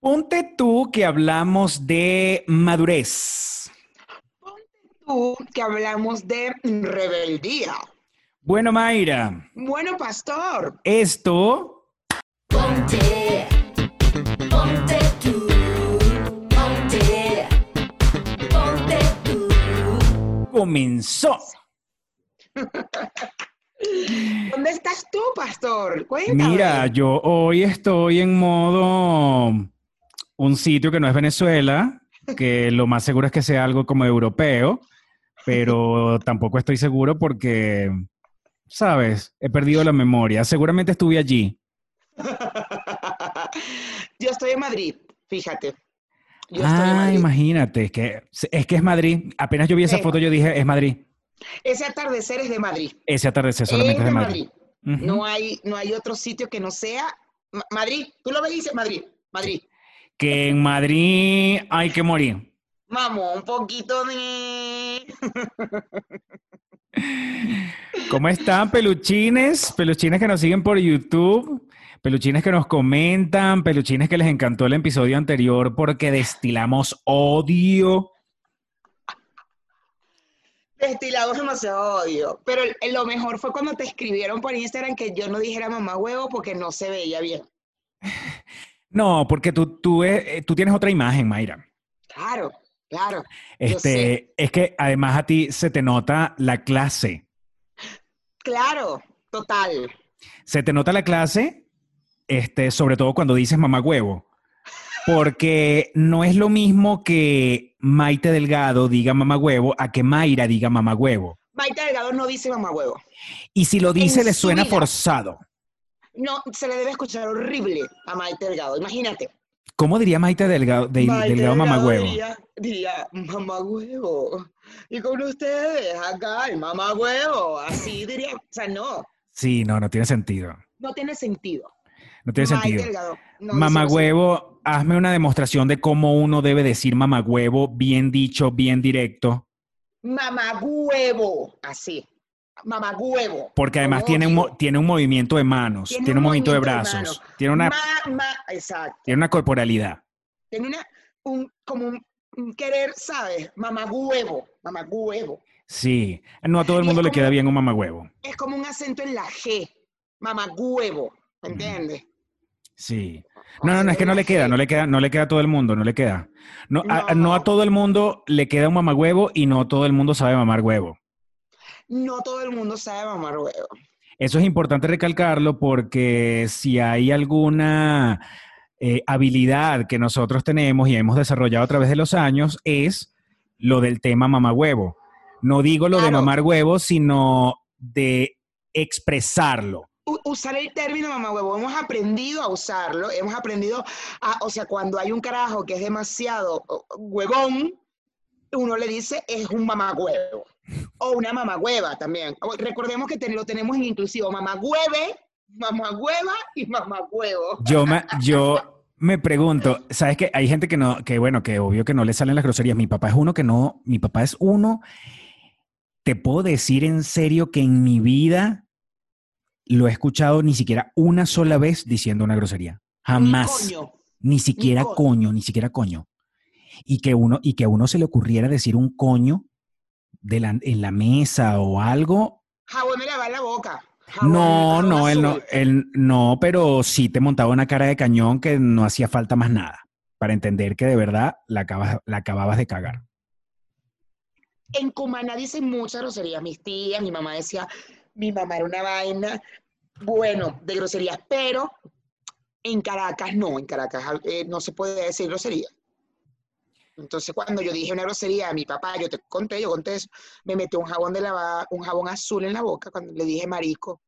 Ponte tú que hablamos de madurez. Tú que hablamos de rebeldía. Bueno, Mayra, Bueno, pastor, esto Ponte, ponte tú, ponte, ponte tú. comenzó. ¿dónde estás tú, pastor? Cuéntame. Mira, yo hoy estoy en modo un sitio que no es Venezuela, que lo más seguro es que sea algo como europeo, pero tampoco estoy seguro porque, sabes, he perdido la memoria. Seguramente estuve allí. Yo estoy en Madrid, fíjate. Yo Ah, imagínate, es que, es que es Madrid. Apenas yo vi esa foto, yo dije, es Madrid. Ese atardecer es de Madrid. Ese atardecer solamente es de Madrid. No hay, no hay otro sitio que no sea Ma- Madrid. Tú lo ves y dices Madrid, Madrid. Que en Madrid hay que morir. Vamos, un poquito de... ¿Cómo están, peluchines? Peluchines que nos siguen por YouTube, peluchines que nos comentan, peluchines que les encantó el episodio anterior porque destilamos odio. Destilamos demasiado odio. Pero lo mejor fue cuando te escribieron por Instagram que yo no dijera mamá huevo porque no se veía bien. No, porque tú, tú, eh, tú tienes otra imagen, Mayra. Claro, claro. Este, es que además a ti se te nota la clase. Claro, total. Se te nota la clase, este, sobre todo cuando dices mamá huevo. Porque no es lo mismo que Maite Delgado diga mamá huevo a que Mayra diga mamá huevo. Maite Delgado no dice mamá huevo. Y si lo dice, En le su suena vida. forzado. No, se le debe escuchar horrible a Maite Delgado. Imagínate. ¿Cómo diría Maite Delgado, de- Maite Delgado mamá huevo? Diría, diría, mamá huevo. Y con ustedes acá, el mamá huevo. Así diría. O sea, no. Sí, no, no tiene sentido. No tiene sentido. No tiene Maite sentido. Delgado no huevo, hazme una demostración de cómo uno debe decir mamá huevo, bien dicho, bien directo. Mamá huevo. Así. Mamá huevo. Porque además tiene un, tiene un movimiento de manos, tiene, un movimiento de brazos, manos. tiene, una, exacto. tiene una corporalidad. Tiene una, un, como un, un querer, ¿sabes? Mamá huevo. Mamá huevo. Sí, no a todo el mundo le como- queda bien un mamá huevo. Es como un acento en la G. Mamá huevo. ¿Me entiendes? Sí. No, no, no, es que no le queda, no le queda, no le queda a todo el mundo, no le queda. No, a, No. no a todo el mundo le queda un mamá huevo y no todo el mundo sabe mamar huevo. No todo el mundo sabe mamar huevo. Eso es importante recalcarlo porque si hay alguna eh, habilidad que nosotros tenemos y hemos desarrollado a través de los años es lo del tema mamá huevo. No digo lo de mamar huevo, sino de expresarlo. Usar el término mamá huevo, hemos aprendido a usarlo, hemos aprendido a, o sea, cuando hay un carajo que es demasiado huevón, uno le dice es un mamá huevo. O una mamá hueva también. Recordemos que te- lo tenemos en inclusivo, mamá hueve, mamá hueva y mamá huevo. Yo me, yo me pregunto, ¿sabes que Hay gente que no, que bueno, que obvio que no le salen las groserías. Mi papá es uno que no, mi papá es uno. Te puedo decir en serio que en mi vida lo he escuchado ni siquiera una sola vez diciendo una grosería. Jamás. Ni coño. Ni siquiera coño. coño, ni siquiera coño. Y que uno, y que a uno se le ocurriera decir un coño de la- en la mesa o algo. Jabón me lava la boca. Jabón- No, jabón no, él no, él no, pero sí te montaba una cara de cañón que no hacía falta más nada para entender que de verdad la acabas, la acababas de cagar. En Cumaná dicen muchas groserías. Mis tías, mi mamá decía, mi mamá era una vaina, bueno, de groserías, pero en Caracas no, en Caracas eh, no se puede decir grosería. Entonces, cuando yo dije una grosería a mi papá, yo te conté, yo conté eso, me metió un jabón de lava, un jabón azul en la boca cuando le dije marico.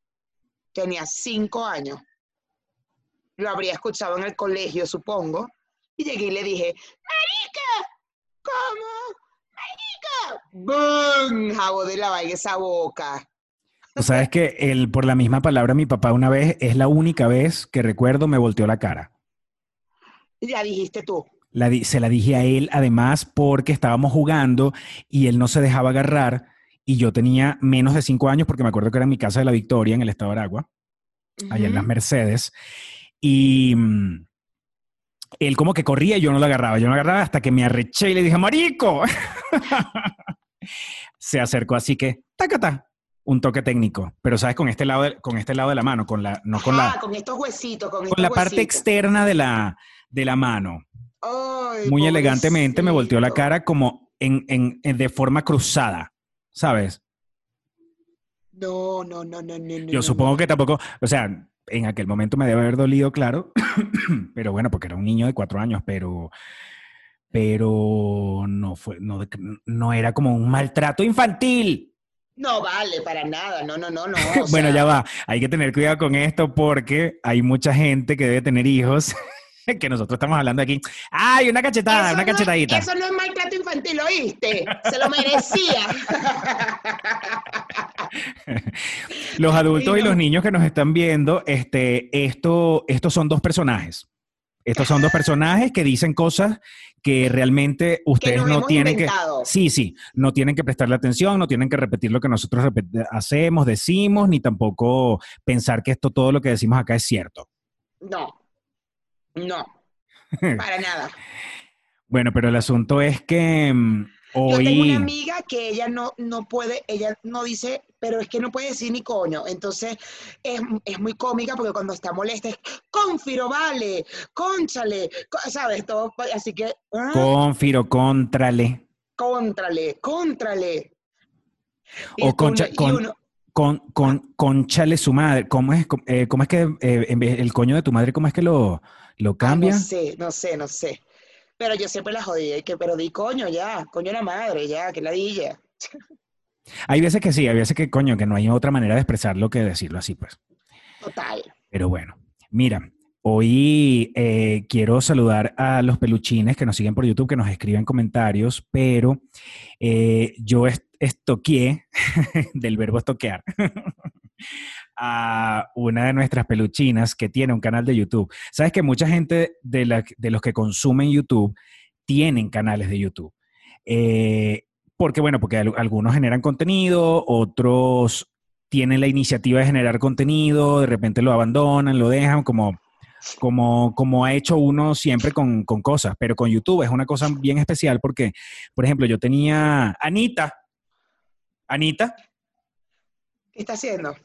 Tenía cinco años. Lo habría escuchado en el colegio, supongo. Y llegué y le dije, ¡Marica! ¿Cómo? ¡Marica! ¡Bum! Jabón de lava en esa boca. Tú sabes que él, por la misma palabra, mi papá una vez, es la única vez que recuerdo me volteó la cara. Ya dijiste tú. La di- se la dije a él, además, porque estábamos jugando y él no se dejaba agarrar. Y yo tenía menos de cinco años, porque me acuerdo que era en mi casa de la Victoria, en el estado de Aragua, allá en las. Mercedes. Y, mm, él como que corría y yo no lo agarraba. Yo no lo agarraba hasta que me arreché y le dije, ¡Marico! Se acercó así que, ¡tacata! Un toque técnico. Pero, ¿sabes? Con este lado de, con este lado de la mano, con la, no con Ajá, la, con estos huesitos, con, con estos la parte externa de la, de la mano. Ay, Muy elegantemente me volteó la cara como en, en- en- de forma cruzada, ¿sabes? No, no, no, no, no. Yo supongo que tampoco, o sea, en aquel momento me debe haber dolido, claro, pero bueno, porque era un niño de cuatro años, pero, pero no fue, no, no era como un maltrato infantil. No vale, para nada. No, no, no, no. o bueno, ya va, hay que tener cuidado con esto porque hay mucha gente que debe tener hijos. que nosotros estamos hablando aquí. ¡Ay, una cachetada, eso una no es- cachetadita! eso no es maltrato infantil, ¿oíste? Se lo merecía. Los adultos y los niños que nos están viendo, este, esto, estos son dos personajes. Estos son dos personajes que dicen cosas que realmente ustedes no tienen que. Sí, sí, no tienen que prestarle atención, no tienen que repetir lo que nosotros hacemos, decimos, ni tampoco pensar que esto todo lo que decimos acá es cierto. No, no, para nada. Bueno, pero el asunto es que mm, Yo tengo una hoy. amiga que ella no, no puede, ella no dice, pero es que no puede decir ni coño. Entonces es, es muy cómica porque cuando está molesta es confiro, vale, conchale, co- ¿sabes? Todo, así que, ah, Confiro, contrale. contrale, contrale. Y O uno- concha- y con- uno- Con, con, conchale su madre. ¿Cómo es, eh, cómo es que eh, en vez- el coño de tu madre, cómo es que lo, lo Ay, cambia? no sé, no sé, no sé. Pero yo siempre la jodí, y que, pero di coño ya, coño la madre, ya, que ladilla. Hay veces que sí, hay veces que coño, que no hay otra manera de expresarlo que decirlo así, pues. Total. Pero bueno, mira, hoy eh, quiero saludar a los peluchines que nos siguen por YouTube, que nos escriben comentarios, pero eh, yo est- estoqueé, del verbo estoquear, a una de nuestras peluchinas que tiene un canal de YouTube. Sabes que mucha gente de, la- de los que consumen YouTube tienen canales de YouTube. Eh, porque, bueno, porque al- algunos generan contenido, otros tienen la iniciativa de generar contenido, de repente lo abandonan, lo dejan, como, como, como ha hecho uno siempre con, con cosas, pero con YouTube es una cosa bien especial porque, por ejemplo, yo tenía Anita, Anita ¿Qué está haciendo?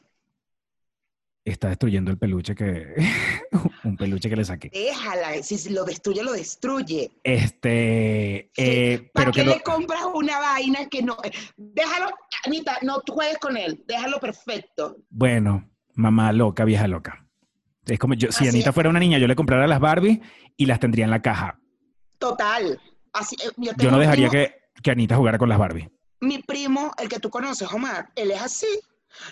Está destruyendo el peluche que, un peluche que le saqué. Déjala, si lo destruye, lo destruye. Este, eh, ¿Para pero qué que lo- le compras una vaina que no? Déjalo, Anita, no juegues con él, déjalo perfecto. bueno, mamá loca, vieja loca. Es como yo, si Así Anita es. fuera una niña, yo le comprara las Barbie y las tendría en la caja. Total. Así, eh, yo, no dejaría primo- que, que Anita jugara con las Barbie. Mi primo, el que tú conoces, Omar, él es así.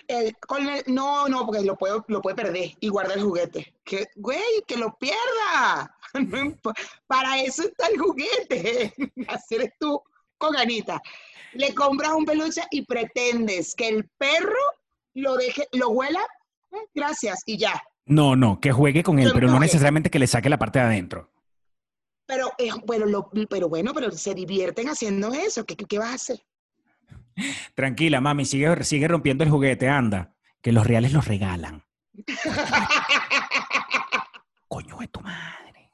Él, con el- no, no, porque lo puede, lo puede perder y guarda el juguete. Que, güey, que lo pierda. Para eso está el juguete. Así eres tú con Anita. Le compras un peluche y pretendes que el perro lo deje, lo huela, eh, gracias, y ya. No, no, que juegue con él, Que pero no necesariamente que le saque la parte de adentro. Pero, eh, bueno, lo- pero bueno, pero se divierten haciendo eso. ¿Qué, qué, qué vas a hacer? Tranquila, mami, sigue, sigue rompiendo el juguete, anda. Que los reales los regalan. Coño de tu madre.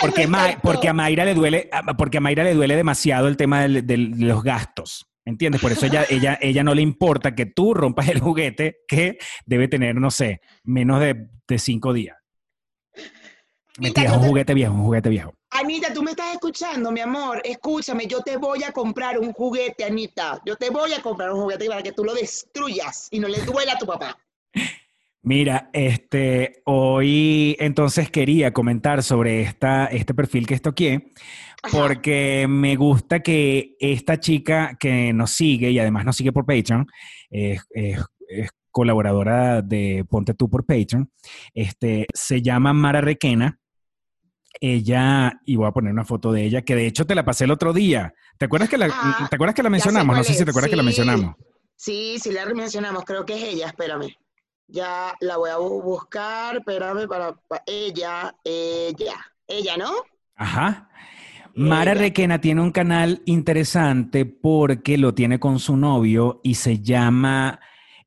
porque, Ma- porque a Mayra le duele, porque a Mayra le duele demasiado el tema del- del- de los gastos. ¿Entiendes? Por eso ella, ella, ella no le importa que tú rompas el juguete que debe tener, no sé, menos de, de cinco días. Mentira, es un juguete viejo, un juguete viejo. Anita, tú me estás escuchando, mi amor. Escúchame, yo te voy a comprar un juguete, Anita. Yo te voy a comprar un juguete para que tú lo destruyas y no le duela a tu papá. Mira, este, hoy entonces quería comentar sobre esta, este perfil que estoqué, Ajá. porque me gusta que esta chica que nos sigue y además nos sigue por Patreon, es, es- es colaboradora de Ponte tú por Patreon, este, se llama Mara Requena. Ella, y voy a poner una foto de ella, que de hecho te la pasé el otro día. ¿Te acuerdas que la, Ah, ¿te acuerdas que la mencionamos? No sé si te acuerdas que la mencionamos. Sí, sí, la mencionamos. Creo que es ella, espérame. Ya la voy a bu- buscar, espérame, para, para- ella, ella, ella, ¿no? Ajá. Mara Ella. Requena tiene un canal interesante porque lo tiene con su novio y se llama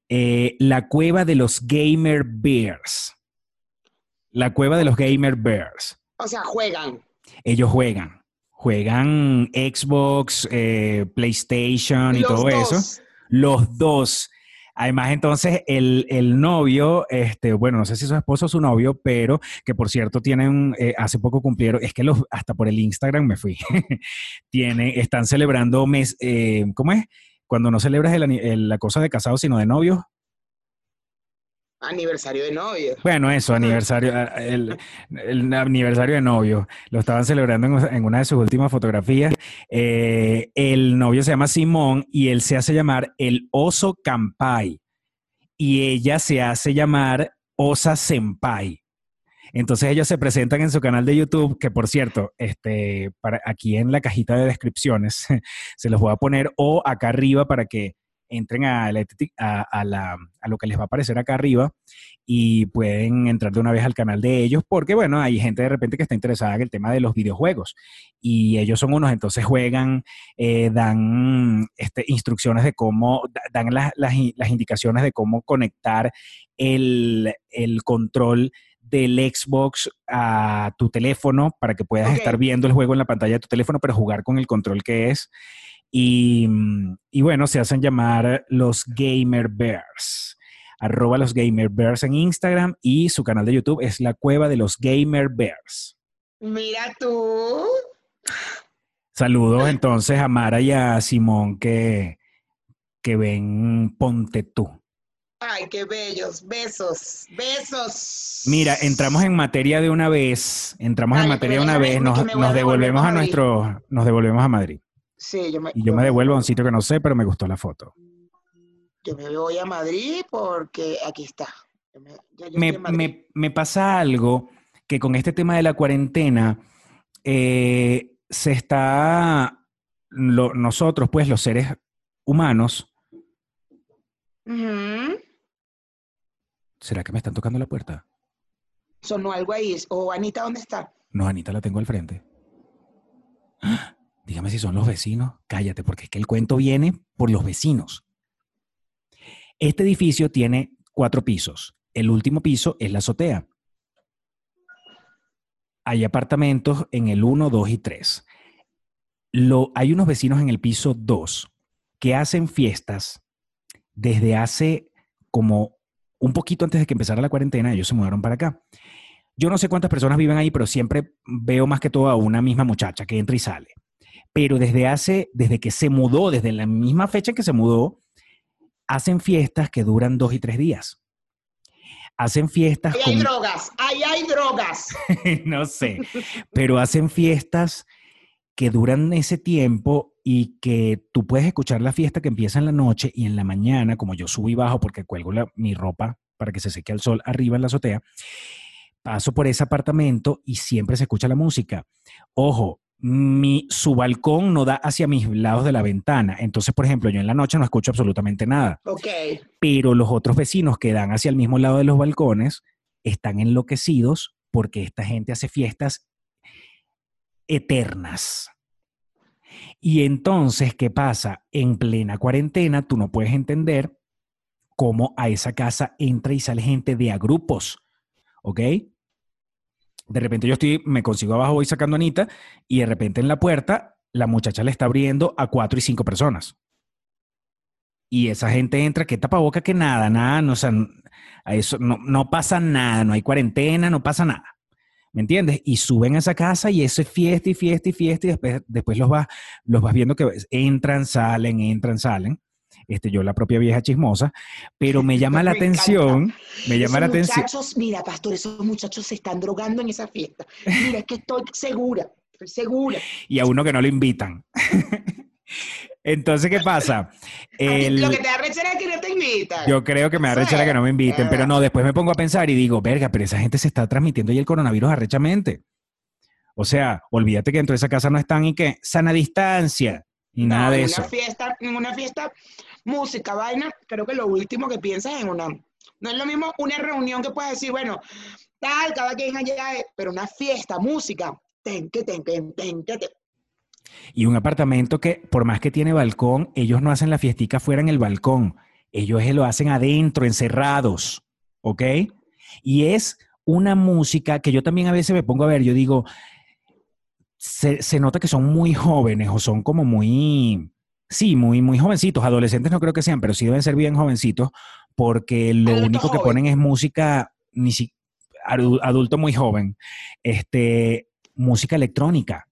eh, La Cueva de los Gamer Bears. La cueva de los Gamer Bears. O sea, juegan. Ellos juegan. Juegan Xbox, eh, PlayStation y Los todo dos. eso. Los dos. Además, entonces, el, el novio, este, bueno, no sé si su esposo o su novio, pero que por cierto tienen, eh, hace poco cumplieron, es que los, hasta por el Instagram me fui, tienen, están celebrando mes, eh, ¿cómo es? Cuando no celebras el ani- el- la cosa de casado, sino de novio. Aniversario de novio. Bueno, eso, aniversario, ah, el, el aniversario de novio. Lo estaban celebrando en, una de sus últimas fotografías. Eh, el novio se llama Simón y él se hace llamar el oso Campai. Y ella se hace llamar Osa Senpai. Entonces ellos se presentan en su canal de YouTube, que por cierto, este, para, aquí en la cajita de descripciones se los voy a poner o acá arriba para que entren a, la a- a la- a lo que les va a aparecer acá arriba y pueden entrar de una vez al canal de ellos, porque bueno, hay gente de repente que está interesada en el tema de los videojuegos y ellos son unos, entonces juegan, eh, dan este, instrucciones de cómo, da- dan las, las in- las indicaciones de cómo conectar el, el control del Xbox a tu teléfono para que puedas estar viendo el juego en la pantalla de tu teléfono, pero jugar con el control que es. Y, mm, y bueno, se hacen llamar los Gamer Bears. Arroba los Gamer Bears en Instagram y su canal de YouTube es la cueva de los Gamer Bears. Mira tú. Saludos entonces a Mara y a Simón que, que ven Ponte tú. Ay, qué bellos. Besos. Besos. Mira, entramos en materia de una vez, entramos en materia de que me una vez, nos, nos devolvemos a nuestro, nos devolvemos a Madrid. Sí, yo me, Y yo me devuelvo a un sitio que no sé, pero me gustó la foto. Yo me voy a Madrid porque aquí está. Yo me, yo me, me- me pasa algo que con este tema de la cuarentena eh, se está, lo- nosotros pues los seres humanos. ¿será que me están tocando la puerta? Sonó algo ahí. O Anita, ¿dónde está? No, Anita la tengo al frente. ¡Ah! Dígame si son los vecinos. Cállate, porque es que el cuento viene por los vecinos. Este edificio tiene cuatro pisos. El último piso es la azotea. Hay apartamentos en el 1, 2 y 3. Lo, hay unos vecinos en el piso 2 que hacen fiestas desde hace como un poquito antes de que empezara la cuarentena. Ellos se mudaron para acá. Yo no sé cuántas personas viven ahí, pero siempre veo más que todo a una misma muchacha que entra y sale. Pero desde hace, desde que se mudó, desde la misma fecha en que se mudó, hacen fiestas que duran dos y tres días. Hacen fiestas Ahí hay con, drogas. Ahí hay drogas. no sé, pero hacen fiestas que duran ese tiempo y que tú puedes escuchar la fiesta que empieza en la noche y en la mañana, como yo subo y bajo porque cuelgo la- mi ropa para que se seque al sol arriba en la azotea, paso por ese apartamento y siempre se escucha la música. Ojo, mi, su balcón no da hacia mis lados de la ventana, entonces, por ejemplo, yo en la noche no escucho absolutamente nada Ok. pero los otros vecinos que dan hacia el mismo lado de los balcones están enloquecidos porque esta gente hace fiestas eternas. Y entonces, ¿qué pasa? En plena cuarentena, tú no puedes entender cómo a esa casa entra y sale gente de a grupos, ¿ok? De repente yo estoy, me consigo abajo, voy sacando a Anita y de repente en la puerta la muchacha le está abriendo a cuatro y cinco personas. Y esa gente entra, que tapaboca, que nada, nada, no, o sea, eso no, no pasa nada, no hay cuarentena, no pasa nada. ¿Me entiendes? Y suben a esa casa y eso es fiesta y fiesta y fiesta y después, después los, vas, los vas viendo que entran, salen, entran, salen. Este, yo la propia vieja chismosa, pero me llama la Me encanta. atención, me llama Esos la atención. muchachos, mira, pastor, esos muchachos se están drogando en esa fiesta. Mira, es que estoy segura, estoy segura. Y a uno que no lo invitan. Entonces, ¿qué pasa? El- Lo que te da rechera es que no te invitan. Yo creo que me da rechera que no me inviten, pero no, después me pongo a pensar y digo, verga, pero esa gente se está transmitiendo y el coronavirus arrechamente. O sea, olvídate que dentro de esa casa no están y que sana distancia y No, nada de eso. Una fiesta, en una fiesta, música, vaina, creo que lo último que piensas es en una. No es lo mismo una reunión que puedes decir, bueno, tal, cada quien allá, eh, pero una fiesta, música, ten, que ten, ten, ten, que ten. Y un apartamento que, por más que tiene balcón, ellos no hacen la fiestica fuera en el balcón. Ellos lo hacen adentro, encerrados. ¿Ok? Y es una música que yo también a veces me pongo a ver, yo digo, se, se nota que son muy jóvenes o son como muy, sí, muy, muy jovencitos, adolescentes no creo que sean, pero sí deben ser bien jovencitos, porque lo Adulto único que ponen es música, ni si, adu- adulto muy joven, este, música electrónica.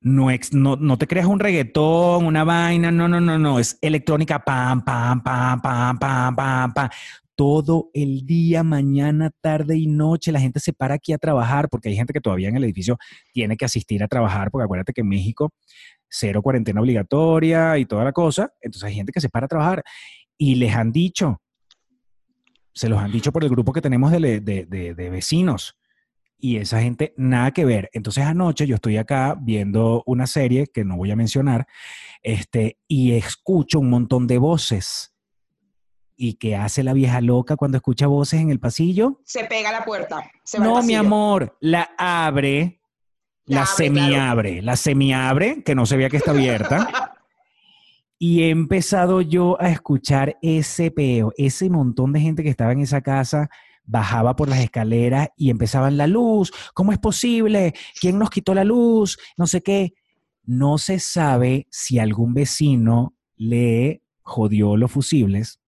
No, ex- no, no te creas un reggaetón, una vaina, no, no, no, no, es electrónica, pam, pam, pam, pam, pam, pam, pam. Todo el día, mañana, tarde y noche, la gente se para aquí a trabajar, porque hay gente que todavía en el edificio tiene que asistir a trabajar, porque acuérdate que en México cero cuarentena obligatoria y toda la cosa, entonces hay gente que se para a trabajar y les han dicho, se los han dicho por el grupo que tenemos de, de- de- de vecinos y esa gente nada que ver. Entonces anoche yo estoy acá viendo una serie que no voy a mencionar este, y escucho un montón de voces. ¿Y qué hace la vieja loca cuando escucha voces en el pasillo? Se pega a la puerta. Se va al No, mi amor, la abre, La la, abre, semiabre, la semiabre, que no se vea que está abierta. y he empezado yo a escuchar ese peo, ese montón de gente que estaba en esa casa bajaba por las escaleras y empezaban la luz, ¿cómo es posible? ¿Quién nos quitó la luz? No sé qué. No se sabe si algún vecino le jodió los fusibles,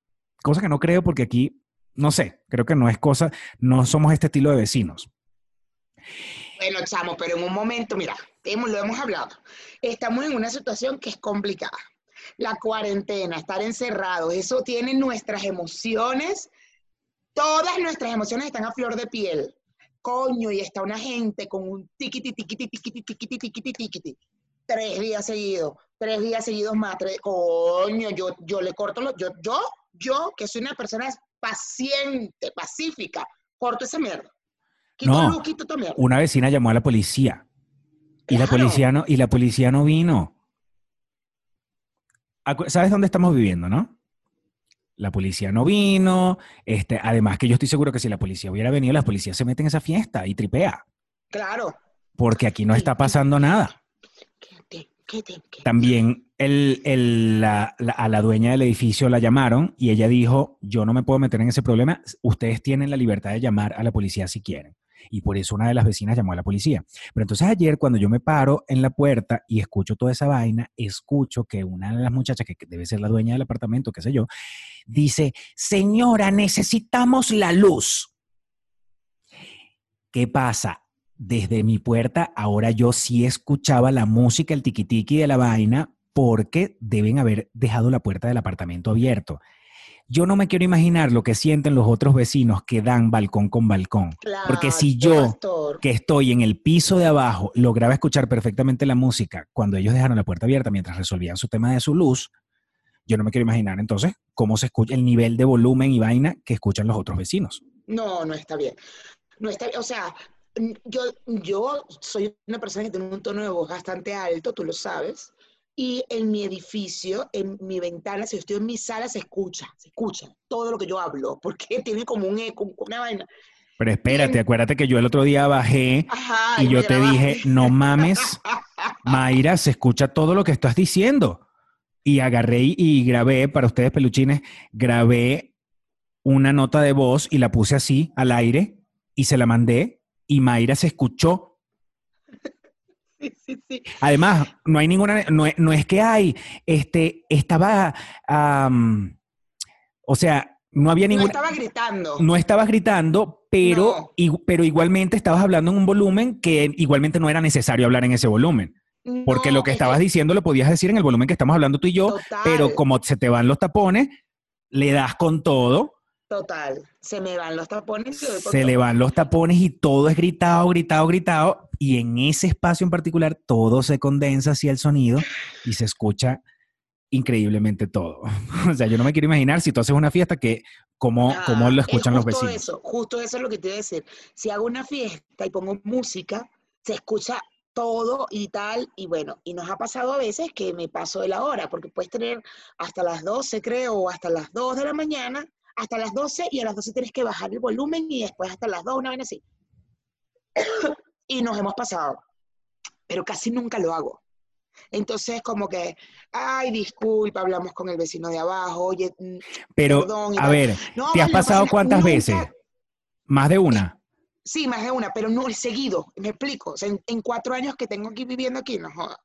cosa que no creo porque aquí, no sé, creo que no es cosa, no somos este estilo de vecinos. Bueno, chamo, pero en un momento, mira, hemos, lo hemos hablado. Estamos en una situación que es complicada. La cuarentena, estar encerrados, eso tiene nuestras emociones, todas nuestras emociones están a flor de piel. Coño, y está una gente con un tiquiti, tiquiti, tiquiti, tiquiti, tiquiti, tiquiti. Tres días seguidos, tres días seguidos más, tres, coño, yo, yo le corto los, yo, yo, yo, que soy una persona paciente, pacífica, corto esa mierda. Quito No. luz, quito mierda. Una vecina llamó a la policía y la policía no, y la policía no vino. ¿Sabes dónde estamos viviendo, no? La policía no vino. Este, además que yo estoy seguro que si la policía hubiera venido, la policía se mete en esa fiesta y tripea, Claro. porque aquí no está pasando nada. Quédate. También la- a la dueña del edificio la llamaron y ella dijo, yo no me puedo meter en ese problema, ustedes tienen la libertad de llamar a la policía si quieren. Y por eso una de las vecinas llamó a la policía. Pero entonces ayer cuando yo me paro en la puerta y escucho toda esa vaina, escucho que una de las muchachas, que debe ser la dueña del apartamento, qué sé yo, dice, señora, necesitamos la luz. ¿Qué pasa? Desde mi puerta, ahora yo sí escuchaba la música, el tiquitiqui de la vaina, porque deben haber dejado la puerta del apartamento abierto. Yo no me quiero imaginar lo que sienten los otros vecinos que dan balcón con balcón. Porque si yo, pastor. que estoy en el piso de abajo, lograba escuchar perfectamente la música cuando ellos dejaron la puerta abierta mientras resolvían su tema de su luz, yo no me quiero imaginar entonces cómo se escucha el nivel de volumen y vaina que escuchan los otros vecinos. No, no está bien. No está. O sea, yo, yo soy una persona que tiene un tono de voz bastante alto, tú lo sabes. Y en mi edificio, en mi ventana, si yo estoy en mi sala, se escucha, se escucha todo lo que yo hablo, porque tiene como un eco, una vaina. Pero espérate, acuérdate que yo el otro día bajé Ajá. y yo te dije, no mames, Mayra, se escucha todo lo que estás diciendo. Y agarré y grabé, para ustedes peluchines, grabé una nota de voz y la puse así al aire y se la mandé y Mayra se escuchó. Sí, sí, sí. Además, no hay ninguna, no, es- no es que hay, este, estaba, o sea, no había No ninguna, estaba gritando. no estabas gritando, pero, No. pero igualmente estabas hablando en un volumen que igualmente no era necesario hablar en ese volumen. Porque No, lo que es estabas diciendo lo podías decir en el volumen que estamos hablando tú y yo, Total. pero como se te van los tapones, le das con todo, Total. Se me van los tapones. y se le van los tapones y todo es gritado, gritado, gritado, y en ese espacio en particular todo se condensa hacia el sonido y se escucha increíblemente todo. o sea, yo no me quiero imaginar si tú haces una fiesta que cómo, Ah, cómo lo es escuchan los justo vecinos. Eso, justo eso es lo que te iba a decir. Si hago una fiesta y pongo música, se escucha todo y tal, y bueno, y nos ha pasado a veces que me paso de la hora, porque puedes tener hasta las 12, creo, o hasta las 2 de la mañana, hasta las 12, y a las 12 tienes que bajar el volumen, y después hasta las 2, una vez así. y nos hemos pasado, pero casi nunca lo hago. Entonces, como que, ay, disculpa, hablamos con el vecino de abajo, oye, mm, Pero, perdón, a ver, no, ¿te has pasado cuántas Nunca- veces? Más de una. Sí, más de una, pero no seguido, me explico. O sea, en, en cuatro años que tengo aquí viviendo aquí, no joda.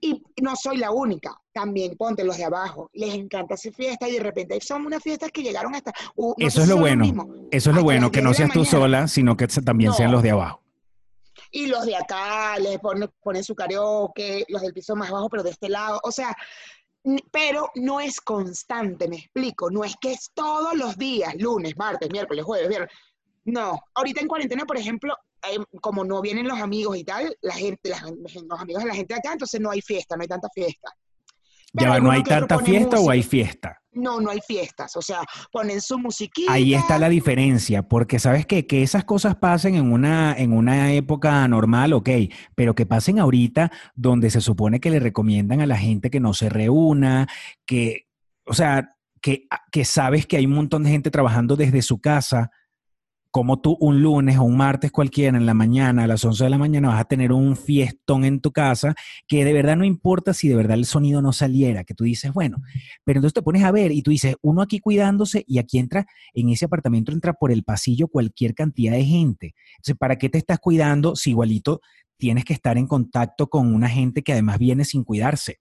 Y no soy la única, también ponte los de abajo, les encanta hacer fiesta y de repente son unas fiestas que llegaron hasta... uh, no Eso es lo bueno. Eso es lo bueno, que 10 no seas tú sola, sino que también sean los de abajo. Y los de acá les ponen, ponen su karaoke, los del piso más bajo, pero de este lado. O sea, pero no es constante, me explico. No es que es todos los días, lunes, martes, miércoles, jueves, viernes. No. Ahorita en cuarentena, por ejemplo, eh, como no vienen los amigos y tal, la gente, los amigos de la gente de acá, entonces no hay fiesta, no hay tanta fiesta. Ya Pero va, ¿no hay tanta fiesta o hay fiesta? No, no hay fiestas. O sea, ponen su musiquita. Ahí está la diferencia, porque sabes qué? que esas cosas pasen en una, en una época normal, ok, pero que pasen ahorita donde se supone que le recomiendan a la gente que no se reúna, que, o sea, que, que sabes que hay un montón de gente trabajando desde su casa, como tú un lunes o un martes cualquiera en la mañana, a las 11 de la mañana, vas a tener un fiestón en tu casa, que de verdad no importa si de verdad el sonido no saliera, que tú dices, bueno, pero entonces te pones a ver y tú dices, uno aquí cuidándose y aquí entra, en ese apartamento entra por el pasillo cualquier cantidad de gente. Entonces, ¿para qué te estás cuidando si igualito tienes que estar en contacto con una gente que además viene sin cuidarse?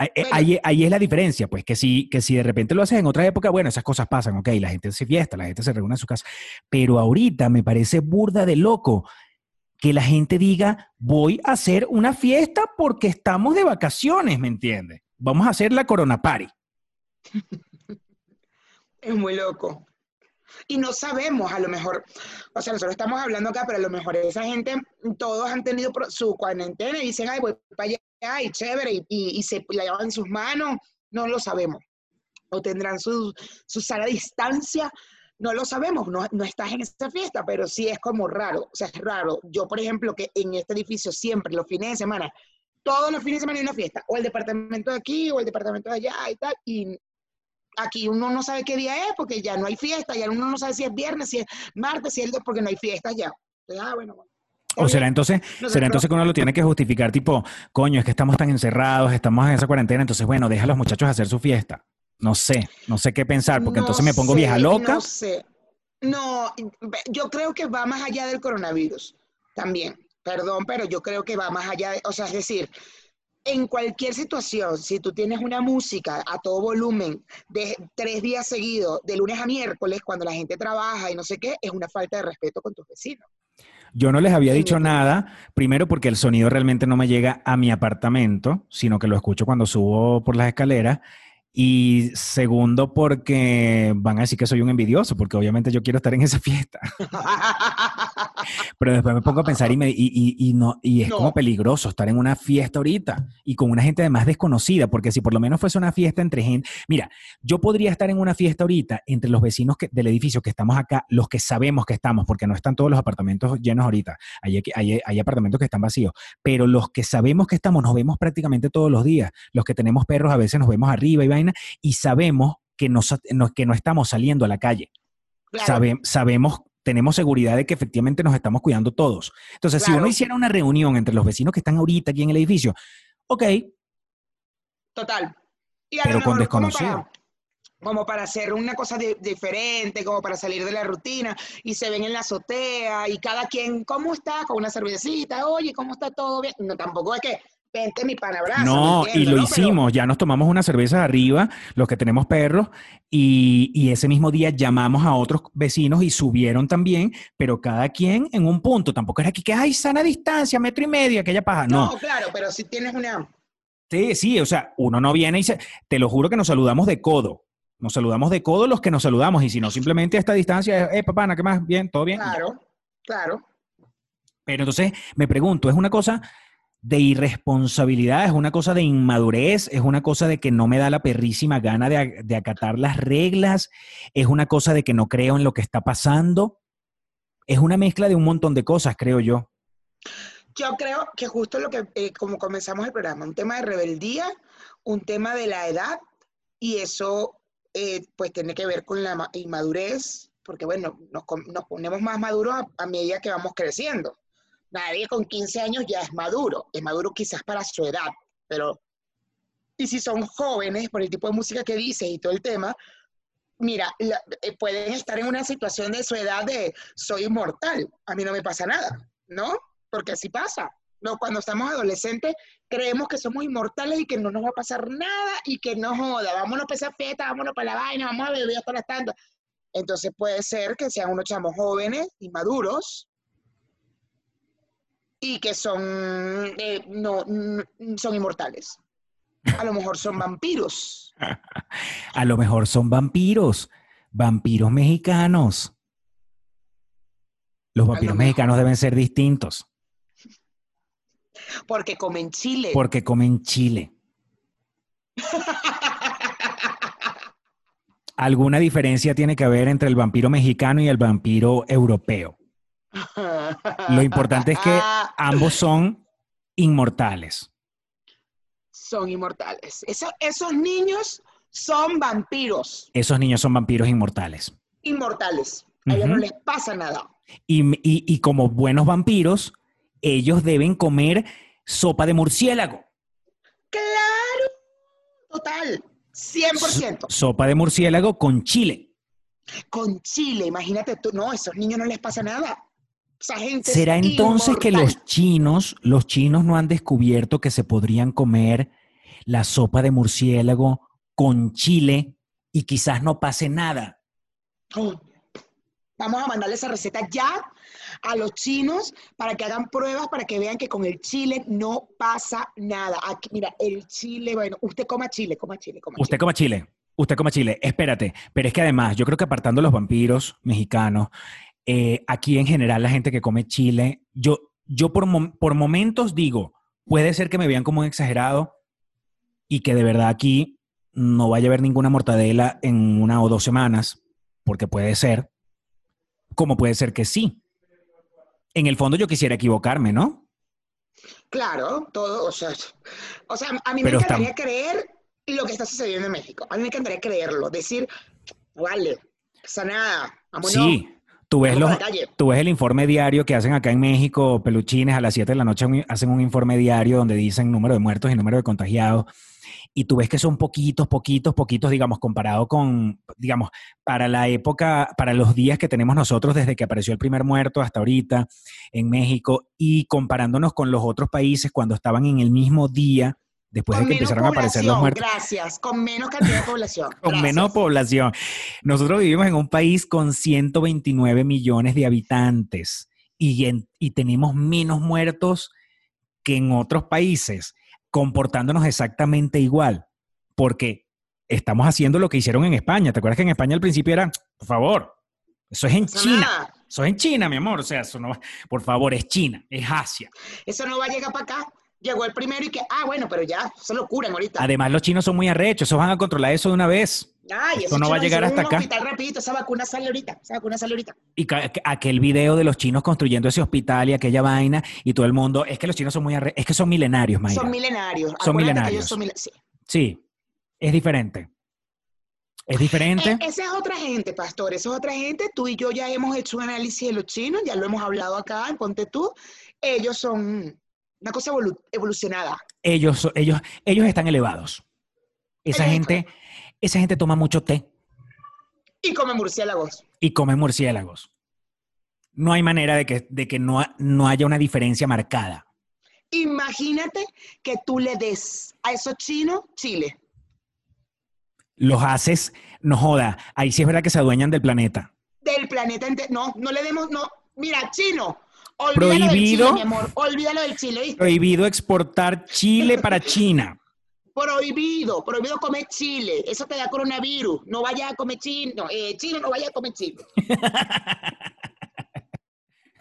Ahí, eh, ahí- es la diferencia, pues que si, que si de repente lo haces en otra época, bueno, esas cosas pasan, ok, la gente se fiesta, la gente se reúne en su casa, pero ahorita me parece burda de loco que la gente diga, voy a hacer una fiesta porque estamos de vacaciones, ¿me entiendes? Vamos a hacer la Corona Party. Es muy loco. Y no sabemos, a lo mejor, o sea, nosotros estamos hablando acá, pero a lo mejor esa gente, todos han tenido su cuarentena y dicen, ay, voy para allá, y chévere, y, y- se la llevan sus manos, no lo sabemos. O tendrán su, su sana distancia, no lo sabemos, no, no estás en esa fiesta, pero sí es como raro, o sea, es raro. Yo, por ejemplo, que en este edificio siempre, los fines de semana, todos los fines de semana hay una fiesta, o el departamento de aquí, o el departamento de allá, y tal, y aquí uno no sabe qué día es porque ya no hay fiesta, ya uno no sabe si es viernes, si es martes, si es el porque no hay fiestas ya. Entonces, ah, bueno, bueno. O será entonces, será entonces que uno lo tiene que justificar, tipo, coño, es que estamos tan encerrados, estamos en esa cuarentena, entonces, bueno, deja a los muchachos hacer su fiesta. No sé, no sé qué pensar, porque No entonces me pongo sé, vieja loca. No sé. No, yo creo que va más allá del coronavirus también. Perdón, pero yo creo que va más allá de, o sea, es decir, en cualquier situación, si tú tienes una música a todo volumen de tres días seguidos, de lunes a miércoles, cuando la gente trabaja y no sé qué, es una falta de respeto con tus vecinos. Yo no les había dicho nada, primero porque el sonido realmente no me llega a mi apartamento, sino que lo escucho cuando subo por las escaleras. Y segundo, porque van a decir que soy un envidioso, porque obviamente yo quiero estar en esa fiesta. Pero después me pongo a pensar y, me, y, y- y no, y es No. como peligroso estar en una fiesta ahorita y con una gente además desconocida, porque si por lo menos fuese una fiesta entre gente, mira, yo podría estar en una fiesta ahorita entre los vecinos que- del edificio que estamos acá, los que sabemos que estamos, porque no están todos los apartamentos llenos ahorita, hay, hay, hay apartamentos que están vacíos, pero los que sabemos que estamos nos vemos prácticamente todos los días, los que tenemos perros a veces nos vemos arriba y vaina, y sabemos que no, que no estamos saliendo a la calle. Claro, Sabe- sabemos, tenemos seguridad de que efectivamente nos estamos cuidando todos. Entonces, si uno hiciera una reunión entre los vecinos que están ahorita aquí en el edificio, ok, total. Y a pero lo con mejor como desconocido. para- como para hacer una cosa di- diferente, como para salir de la rutina, y se ven en la azotea, y cada quien, ¿cómo está? Con una cervecita, oye, ¿cómo está todo bien? No, tampoco es que, vente mi pan abrazo. No, y lo hicimos, ya nos tomamos unas cervezas arriba, los que tenemos perros, y, y ese mismo día llamamos a otros vecinos y subieron también, pero cada quien en un punto. Tampoco era aquí que, ay, sana distancia, metro y medio, aquella paja. no, No, claro, pero si tienes una... sí, sí, o sea, uno no viene y se, te lo juro que nos saludamos de codo. Nos saludamos de codo los que nos saludamos, y si no, simplemente a esta distancia, eh, papá, ¿qué más? Bien, todo bien. Claro, claro. Pero entonces me pregunto, ¿es una cosa de irresponsabilidad, es una cosa de inmadurez, es una cosa de que no me da la perrísima gana de, acatar las reglas, es una cosa de que no creo en lo que está pasando? Es una mezcla de un montón de cosas, creo yo. Yo creo que justo lo que, eh, como comenzamos el programa, un tema de rebeldía, un tema de la edad, y eso eh, pues tiene que ver con la ma- inmadurez, porque bueno, nos, nos ponemos más maduros a medida que vamos creciendo. Nadie con 15 años ya es maduro, es maduro quizás para su edad, pero, y si son jóvenes, por el tipo de música que dices y todo el tema, mira, la- eh, pueden estar en una situación de su edad de soy inmortal, a mí no me pasa nada, ¿no? Porque así pasa. No, cuando estamos adolescentes creemos que somos inmortales y que no nos va a pasar nada y que no joda, vámonos para esa fiesta, vámonos para la vaina, vamos a beber hasta las tantas. Entonces puede ser que sean unos chamos jóvenes y maduros y que son, eh, no, son inmortales. A lo mejor son vampiros. A lo mejor son vampiros, vampiros mexicanos. Los vampiros mexicanos deben ser distintos Porque comen chile. porque comen chile. ¿Alguna diferencia tiene que haber entre el vampiro mexicano y el vampiro europeo? Lo importante es que ambos son inmortales. son inmortales. Eso- esos niños son vampiros Esos niños son vampiros inmortales. inmortales. A ellos no les pasa nada. Y, y- y como buenos vampiros, ellos deben comer sopa de murciélago. Claro, total, 100%. Sopa de murciélago con chile. Con chile, imagínate tú, no, a esos niños no les pasa nada. Esa gente es ¿Será entonces que los chinos, los chinos no han descubierto que se podrían comer la sopa de murciélago con chile y quizás no pase nada? Oh, Vamos a mandarle esa receta ya a los chinos para que hagan pruebas, para que vean que con el chile no pasa nada. Aquí, mira, el chile, bueno, usted coma chile, coma chile, coma Usted chile. coma chile. Usted coma chile. Espérate. Pero es que además, yo creo que apartando los vampiros mexicanos, eh, aquí en general la gente que come chile, yo, yo por, mom- por momentos digo, puede ser que me vean como un exagerado y que de verdad aquí no vaya a haber ninguna mortadela en una o dos semanas, porque puede ser, como puede ser que sí. En el fondo yo quisiera equivocarme, ¿no? Claro, todo, o sea, o sea, a mí me encantaría creer lo que está sucediendo en México. A mí me encantaría creerlo, decir, vale, pasa nada, vámonos, Sí. Tú ves, los, tú ves el informe diario que hacen acá en México, peluchines, a las 7 de la noche hacen un informe diario donde dicen número de muertos y número de contagiados. Y tú ves que son poquitos, poquitos, poquitos, digamos, comparado con, digamos, para la época, para los días que tenemos nosotros desde que apareció el primer muerto hasta ahorita en México y comparándonos con los otros países cuando estaban en el mismo día, después de Con que menos empezaron a aparecer los muertos. Gracias, con menos cantidad de población. con gracias. menos población. Nosotros vivimos en un país con 129 millones de habitantes y, en- y tenemos menos muertos que en otros países, comportándonos exactamente igual, porque estamos haciendo lo que hicieron en España. ¿Te acuerdas que en España al principio era, por favor, eso es en China, nada. eso es en China, mi amor, o sea, eso no, por favor, es China, es Asia. Eso no va a llegar para acá. Llegó el primero y que, ah, bueno, pero ya, se lo curan ahorita. Además, los chinos son muy arrechos, esos van a controlar eso de una vez. Ay, esos no va a llegar hasta acá. hospital rapidito, esa vacuna sale ahorita, esa vacuna sale ahorita. Y aquel video de los chinos construyendo ese hospital y aquella vaina y todo el mundo, es que los chinos son muy arre- es que son milenarios, Mayra. Son milenarios. Son Acuérdate que milenarios. ellos son mil- sí. sí, es diferente. Es diferente. Eh, esa es otra gente, pastor, esa es otra gente. Tú y yo ya hemos hecho un análisis de los chinos, ya lo hemos hablado acá en Ponte Tú. Ellos son una cosa evolu- evolucionada. Ellos, ellos, ellos están elevados. Esa Ellos gente, esa gente toma mucho té Y comen murciélagos. y come murciélagos. No hay manera de que, de que no, no haya una diferencia marcada. Imagínate que tú le des a esos chinos chile. Los haces, no joda, ahí sí es verdad que se adueñan del planeta. Del planeta entero. No, no le demos, no. Mira, chino. Olvídalo Prohibido. del chile, mi amor. Olvídalo del chile, ¿viste? Prohibido exportar chile para China. Prohibido, prohibido comer chile. Eso te da coronavirus. No vayas a comer chino. Eh, chino, no vayas a comer chile.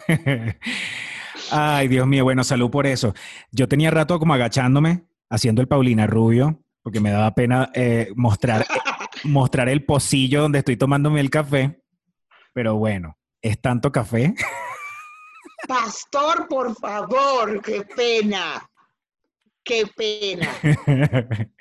Ay, Dios mío, bueno, salud por eso. Yo tenía rato como agachándome, haciendo el Paulina Rubio, porque me daba pena eh, mostrar, mostrar el pocillo donde estoy tomándome el café. Pero bueno, es tanto café. Pastor, por favor, qué pena. Qué pena.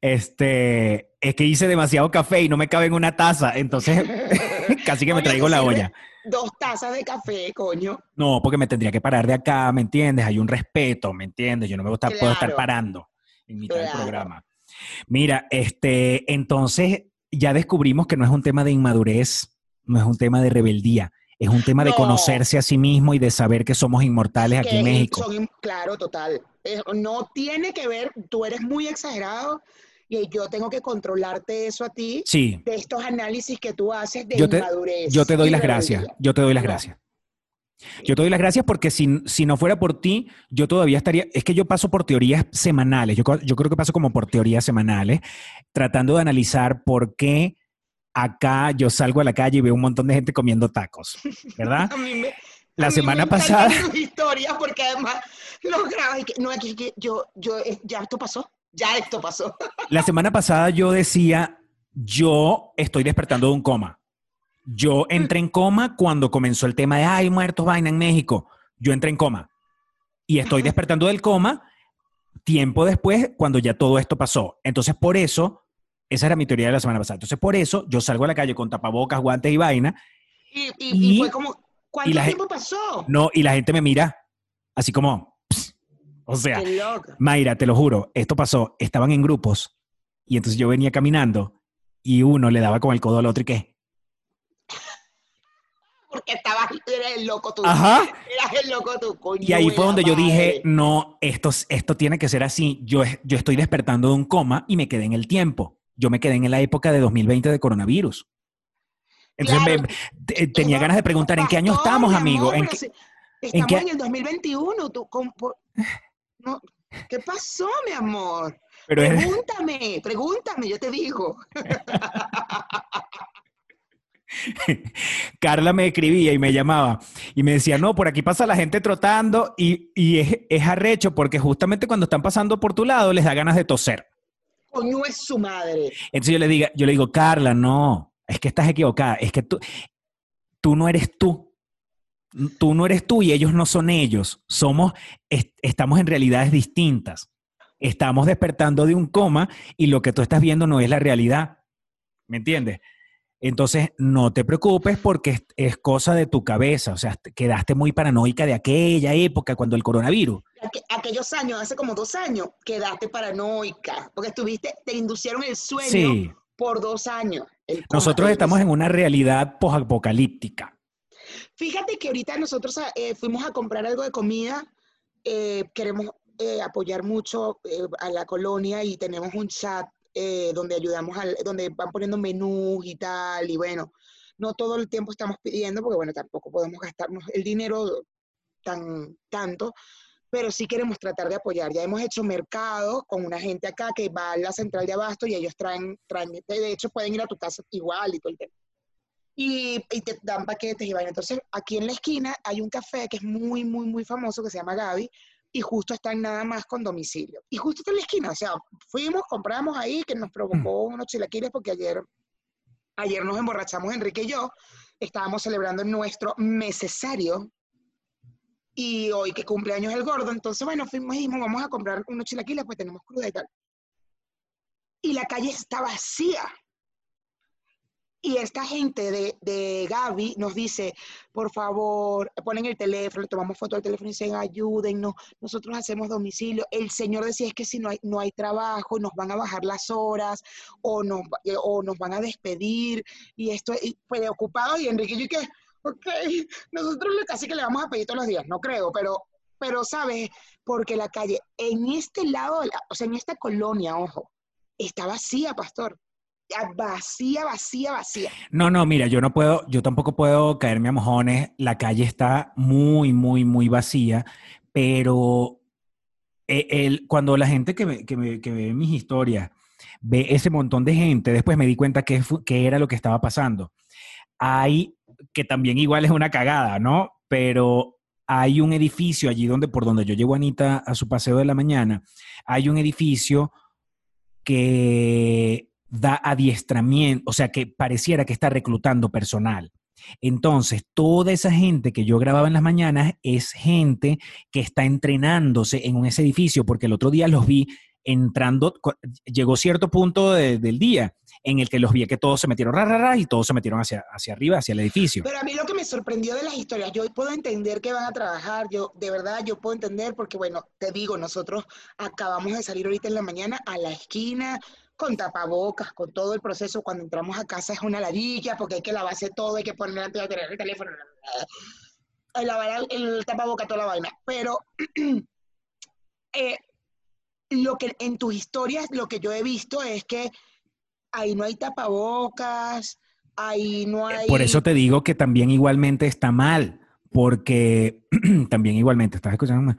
Este, es que hice demasiado café y no me cabe en una taza, entonces casi que me traigo la olla. Dos tazas de café, coño. No, porque me tendría que parar de acá, ¿me entiendes? Hay un respeto, ¿me entiendes? Yo no me gusta, puedo estar parando en mitad del programa. Mira, este, entonces, ya descubrimos que no es un tema de inmadurez, no es un tema de rebeldía, es un tema de No. conocerse a sí mismo y de saber que somos inmortales aquí que en México. son claro, total. No tiene que ver, tú eres muy exagerado y yo tengo que controlarte eso a ti Sí, de estos análisis que tú haces de Yo te- inmadurez. yo te doy las gracias, yo te doy las No. gracias. Yo te doy las gracias porque si, si no fuera por ti, yo todavía estaría, es que yo paso por teorías semanales, yo, yo creo que paso como por teorías semanales, tratando de analizar por qué acá yo salgo a la calle y veo un montón de gente comiendo tacos, ¿verdad? A mí me, La a mí semana me pasada- historias porque además los grabas y que no aquí que yo yo eh, ya esto pasó, ya esto pasó. La semana pasada yo decía, yo estoy despertando de un coma. Yo entré en coma cuando comenzó el tema de, ay, muertos, vaina en México. Yo entré en coma. Y estoy despertando del coma tiempo después, cuando ya todo esto pasó. Entonces, por eso, esa era mi teoría de la semana pasada. Entonces, por eso, yo salgo a la calle con tapabocas, guantes y vaina. Y, y- y Y- fue como ¿cuánto la tiempo pasó? No, y la gente me mira así como, o sea. Mayra, te lo juro, esto pasó, estaban en grupos y entonces yo venía caminando y uno le daba con el codo al otro y qué. Porque estabas eras el loco tú. Ajá. Eras el loco tú, coño. Y ahí fue donde yo dije, no, esto, esto tiene que ser así. Yo, yo estoy despertando de un coma y me quedé en el tiempo. Yo me quedé en la época de 2020 de coronavirus. Entonces Claro. me- te- tenía ganas de preguntar, ¿en qué año estamos, mi amigo? ¿En qué- estamos qué- en el 2021. Tú, con- por- no, ¿Qué pasó, mi amor? Pero es- Pregúntame, pregúntame, yo te digo. Carla me escribía y me llamaba y me decía, no, por aquí pasa la gente trotando y, y es, es arrecho porque justamente cuando están pasando por tu lado les da ganas de toser. Es su madre. Entonces yo le, diga, yo le digo, Carla, no, es que estás equivocada, es que tú, tú no eres tú. Tú no eres tú y ellos no son ellos. Somos, es- estamos en realidades distintas. Estamos despertando de un coma y lo que tú estás viendo no es la realidad. ¿Me entiendes? Entonces, no te preocupes porque es, es cosa de tu cabeza. O sea, te- quedaste muy paranoica de aquella época cuando el coronavirus. Aqu- aquellos años, hace como dos años, quedaste paranoica, porque estuviste, te inducieron el sueño Sí, por dos años. nosotros estamos en una realidad posapocalíptica. Fíjate que ahorita nosotros ah, eh, fuimos a comprar algo de comida, eh, queremos eh, apoyar mucho a la colonia y tenemos un chat eh, donde ayudamos, al, donde van poniendo menús y tal, y bueno, no todo el tiempo estamos pidiendo, porque bueno, tampoco podemos gastarnos el dinero tan tanto, pero sí queremos tratar de apoyar. Ya hemos hecho mercado con una gente acá que va a la central de abasto y ellos traen, traen de hecho pueden ir a tu casa igual y todo el tema y, y te dan paquetes y vaina. Entonces, aquí en la esquina hay un café que es muy, muy, muy famoso que se llama Gaby y justo están nada más con domicilio. Y justo está en la esquina, o sea, fuimos, compramos ahí que nos provocó unos chilaquiles porque ayer, ayer nos emborrachamos Enrique y yo, estábamos celebrando nuestro necesario y hoy que cumpleaños el gordo, entonces bueno, fuimos y dijimos, vamos a comprar unos chilaquiles, pues tenemos cruda y tal. Y la calle está vacía. Y esta gente de, de Gaby nos dice, por favor, ponen el teléfono, tomamos foto del teléfono y dicen, ayúdennos, nosotros hacemos domicilio. El señor decía, es que si no hay, no hay trabajo, nos van a bajar las horas o nos, eh, o nos van a despedir. Y esto, y preocupado, y Enrique, yo que, ok, nosotros casi que le vamos a pedir todos los días, no creo, pero, pero ¿sabes? Porque la calle, en este lado, o sea, en esta colonia, ojo, está vacía, pastor. Vacía, vacía, vacía. No, no, mira, yo no puedo, yo tampoco puedo caerme a mojones. La calle está muy, muy, muy vacía, pero eh, el- cuando la gente que, que, ve mis historias ve ese montón de gente, después me di cuenta que, que era lo que estaba pasando. Hay, que también igual es una cagada, ¿no? Pero hay un edificio allí donde, por donde yo llevo a Anita a su paseo de la mañana, hay un edificio que da adiestramiento, o sea, que pareciera que está reclutando personal. Entonces, toda esa gente que yo grababa en las mañanas es gente que está entrenándose en ese edificio, porque el otro día los vi entrando, llegó cierto punto de- del día en el que los vi que todos se metieron ra, ra, ra, y todos se metieron hacia, hacia arriba, hacia el edificio. Pero a mí lo que me sorprendió de las historias, yo puedo entender que van a trabajar, yo de verdad yo puedo entender porque bueno, te digo, nosotros acabamos de salir ahorita en la mañana a la esquina, con tapabocas, con todo el proceso. Cuando entramos a casa es una ladilla porque hay que lavarse todo, hay que poner antibacterial el teléfono, el, lavar el, el tapaboca, toda la vaina. Pero eh, lo que en tus historias, lo que yo he visto es que ahí no hay tapabocas, ahí no hay... Por eso te digo que también igualmente está mal, porque también igualmente, ¿estás escuchando?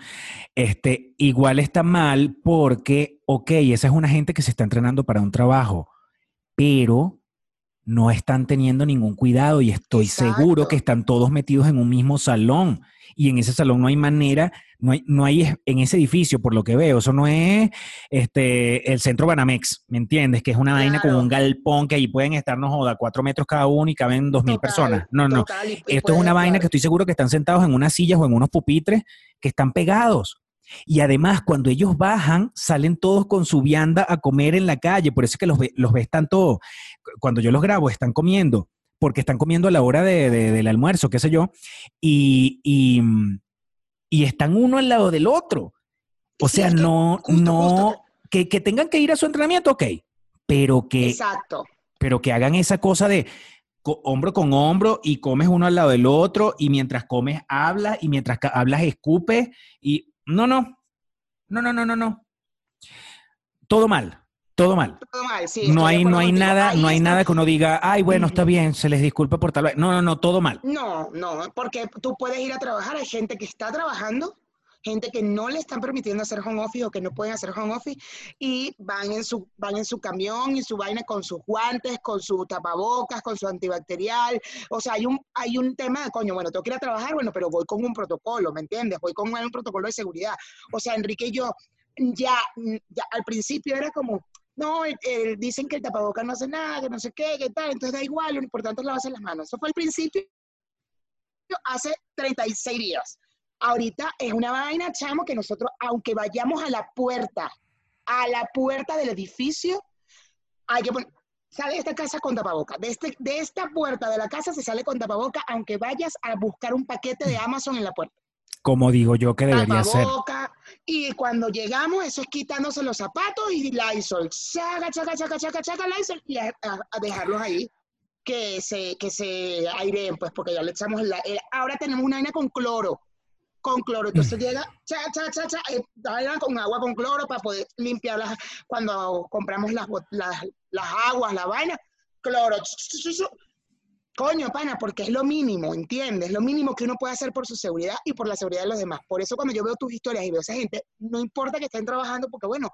Este, igual está mal porque, ok, esa es una gente que se está entrenando para un trabajo, pero no están teniendo ningún cuidado y estoy seguro que están todos metidos en un mismo salón y en ese salón no hay manera, no hay, no hay en ese edificio, por lo que veo, eso no es este, el centro Banamex, ¿me entiendes? Que es una vaina con un galpón que ahí pueden estar, no joda, cuatro metros cada uno y caben dos mil personas. No, no. total, y- y Esto es una vaina que estoy seguro que están sentados en unas sillas o en unos pupitres que están pegados. Y además, cuando ellos bajan, salen todos con su vianda a comer en la calle. Por eso es que los, ve- los ves tanto, cuando yo los grabo, están comiendo, porque están comiendo a la hora de- de- del almuerzo, qué sé yo, y, y, mm, y están uno al lado del otro. O Sí, sea, es que no, justo, no, justo. que, que tengan que ir a su entrenamiento, ok, pero que, Exacto. pero que hagan esa cosa de co- hombro con hombro y comes uno al lado del otro y mientras comes hablas y mientras hablas escupes y no, no, no, no, no, no, no. Todo mal, todo mal. Todo mal, sí, no hay, no hay nada, no hay nada que uno diga, ay, bueno, está bien, se les disculpa por tal. vez". No, no, no, todo mal. No, no, porque tú puedes ir a trabajar, hay gente que está trabajando, gente que no le están permitiendo hacer home office o que no pueden hacer home office y van en su, van en su camión y su vaina con sus guantes, con su tapabocas, con su antibacterial. O sea, hay un, hay un tema de coño, bueno, tengo que ir a trabajar, bueno, pero voy con un protocolo, ¿me entiendes? Voy con un protocolo de seguridad. O sea, Enrique y yo, ya, ya al principio era como, no, el- dicen que el tapabocas no hace nada, que no sé qué, que tal, entonces da igual, lo importante es lavarse las manos. Eso fue al principio hace 36 días. Ahorita es una vaina, chamo, que nosotros, aunque vayamos a la puerta, a la puerta del edificio, hay que poner, sale esta casa con tapaboca. De, este, de esta puerta de la casa se sale con tapaboca, aunque vayas a buscar un paquete de Amazon en la puerta. Como digo yo que debería ser. Y cuando llegamos, eso es quitándose los zapatos y Lysol. Chaca, chaca, chaca, chaca, chaca, Lysol. Y a, dejarlos ahí. Que se, que se aireen, pues, porque ya le echamos la. el- ahora tenemos una vaina con cloro. Con cloro. Entonces llega, cha, cha, cha, cha, eh, con agua con cloro para poder limpiarlas cuando compramos las, las, las aguas, la vaina. Cloro. ch, ch, ch, ch. Coño, pana, porque es lo mínimo, ¿entiendes? Lo mínimo que uno puede hacer por su seguridad y por la seguridad de los demás. Por eso cuando yo veo tus historias y veo a esa gente, no importa que estén trabajando, porque bueno,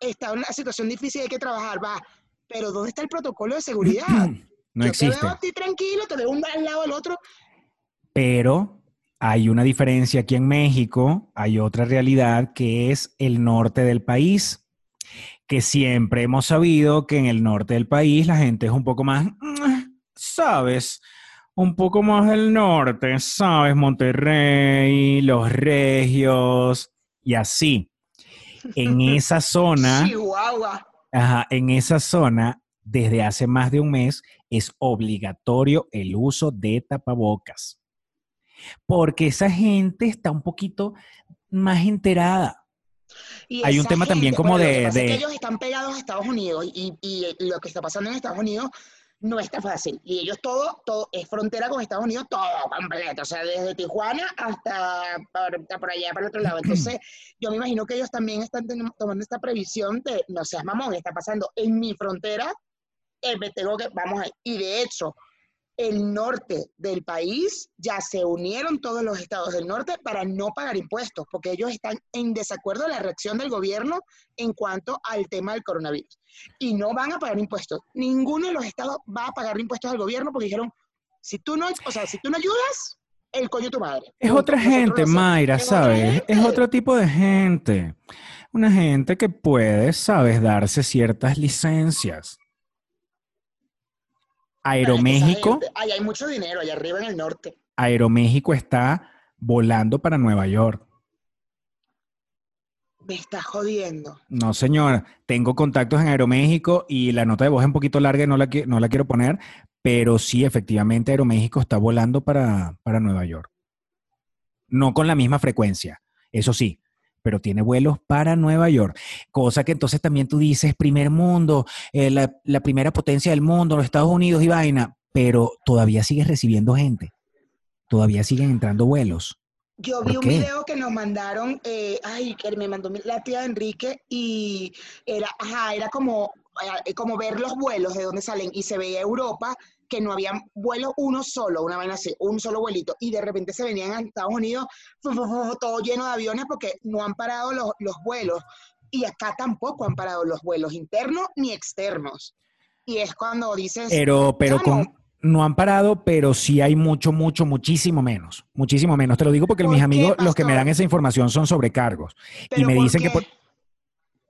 está en una situación difícil, hay que trabajar, va. Pero ¿dónde está el protocolo de seguridad? No yo existe. te veo a ti tranquilo, te veo al lado del otro. Pero hay una diferencia aquí en México, hay otra realidad que es el norte del país, que siempre hemos sabido que en el norte del país la gente es un poco más, ¿sabes? Un poco más del norte, ¿sabes? Monterrey, los regios y así. En esa zona... Chihuahua. Ajá, en esa zona, desde hace más de un mes, es obligatorio el uso de tapabocas. Porque esa gente está un poquito más enterada. Y Hay un tema también como es que de- ellos están pegados a Estados Unidos y, y lo que está pasando en Estados Unidos no está fácil. Y ellos todo, todo es frontera con Estados Unidos, todo completo. O sea, desde Tijuana hasta por, por allá, para el otro lado. Entonces, yo me imagino que ellos también están tomando esta previsión de, no seas mamón, está pasando en mi frontera, eh, tengo que, vamos a, y de hecho, el norte del país ya se unieron todos los estados del norte para no pagar impuestos, porque ellos están en desacuerdo de la reacción del gobierno en cuanto al tema del coronavirus. Y no van a pagar impuestos. Ninguno de los estados va a pagar impuestos al gobierno porque dijeron, si tú no, o sea, si tú no ayudas, el coño de tu madre. Es otra Nosotros gente. Mayra, Es ¿sabes? Es otro tipo de gente. Una gente que puede, ¿sabes? Darse ciertas licencias. Pero es que esa Aeroméxico, Ahí hay mucho dinero, allá arriba en el norte. Aeroméxico está volando para Nueva York. Me estás jodiendo. No, señor. Tengo contactos en Aeroméxico y la nota de voz es un poquito larga y no la, no la quiero poner, pero sí, efectivamente, Aeroméxico está volando para, para Nueva York. No con la misma frecuencia, eso sí, pero tiene vuelos para Nueva York. Cosa que entonces también tú dices, primer mundo, eh, la, la primera potencia del mundo, los Estados Unidos y vaina, pero todavía sigues recibiendo gente. Todavía siguen entrando vuelos. Yo ¿Por vi un qué? video que nos mandaron, eh, ay, que me mandó la tía de Enrique y era, ajá, era como, eh, como ver los vuelos de dónde salen y se veía Europa que no había vuelo uno solo, una vaina así, un solo vuelito y de repente se venían a Estados Unidos todo lleno de aviones porque no han parado los, los vuelos y acá tampoco han parado los vuelos internos ni externos. Y es cuando dices, Pero, pero con, no han parado, pero sí hay mucho, mucho, muchísimo menos. Muchísimo menos. Te lo digo porque ¿Por mis amigos, los que me dan esa información son sobrecargos. Y ¿pero me dicen que... por-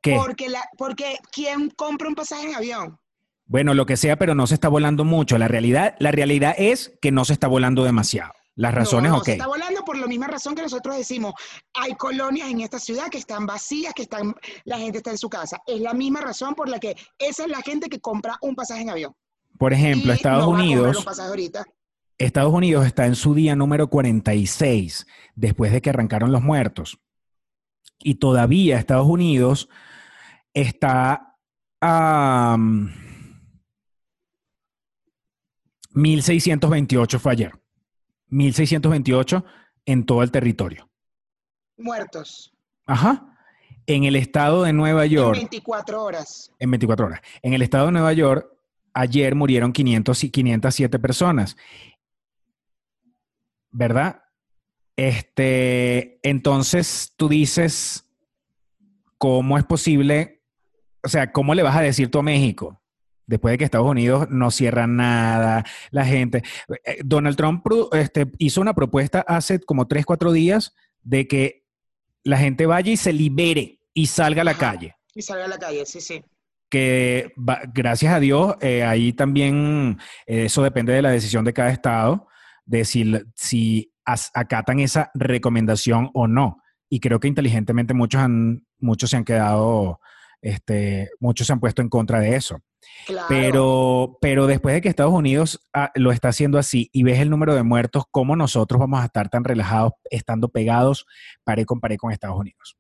¿Qué? Porque, la, porque ¿quién compra un pasaje en avión? Bueno, lo que sea, pero no se está volando mucho. La realidad, la realidad es que no se está volando demasiado. Las razones, no, no, ok. se está volando por la misma razón que nosotros decimos. Hay colonias en esta ciudad que están vacías, que están, la gente está en su casa. Es la misma razón por la que esa es la gente que compra un pasaje en avión. Por ejemplo, Y Estados no Unidos. Estados Unidos está en su día número 46 después de que arrancaron los muertos. Y todavía Estados Unidos está a 1628 fue ayer. 1628 en todo el territorio. Muertos. Ajá. En el estado de Nueva En York, 24 horas. en 24 horas. En el estado de Nueva York, ayer murieron 500 y 507 personas. ¿Verdad? Este, entonces tú dices, ¿cómo es posible? O sea, ¿cómo le vas a decir tú a México? Después de que Estados Unidos no cierra nada, la gente. eh, Donald Trump este, hizo una propuesta hace como tres, cuatro días de que la gente vaya y se libere y salga a la Ajá. calle Y sale a la calle, sí, sí. que va- gracias a Dios, eh, ahí también eh, eso depende de la decisión de cada estado, de si, si as- acatan esa recomendación o no. Y creo que inteligentemente muchos, han, muchos se han quedado, este, muchos se han puesto en contra de eso. Claro. Pero, pero después de que Estados Unidos ah, lo está haciendo así y ves el número de muertos, ¿cómo nosotros vamos a estar tan relajados estando pegados pared con pared con Estados Unidos?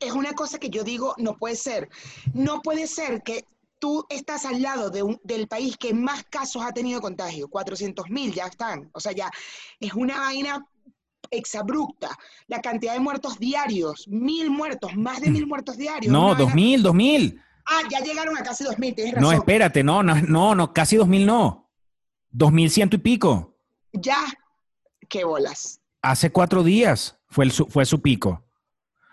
es una cosa que yo digo, no puede ser. No puede ser que tú estás al lado de un- del país que más casos ha tenido contagio. 400 mil ya están. O sea, ya es una vaina exabrupta. La cantidad de muertos diarios, mil muertos, más de mil muertos diarios. No, Una vaina- 2000, 2000. Ah, ya llegaron a casi 2000, tienes razón. No, espérate, no, no, no, no, casi 2000 no. 2100 y pico. Ya, qué bolas. Hace cuatro días fue, el fue su pico.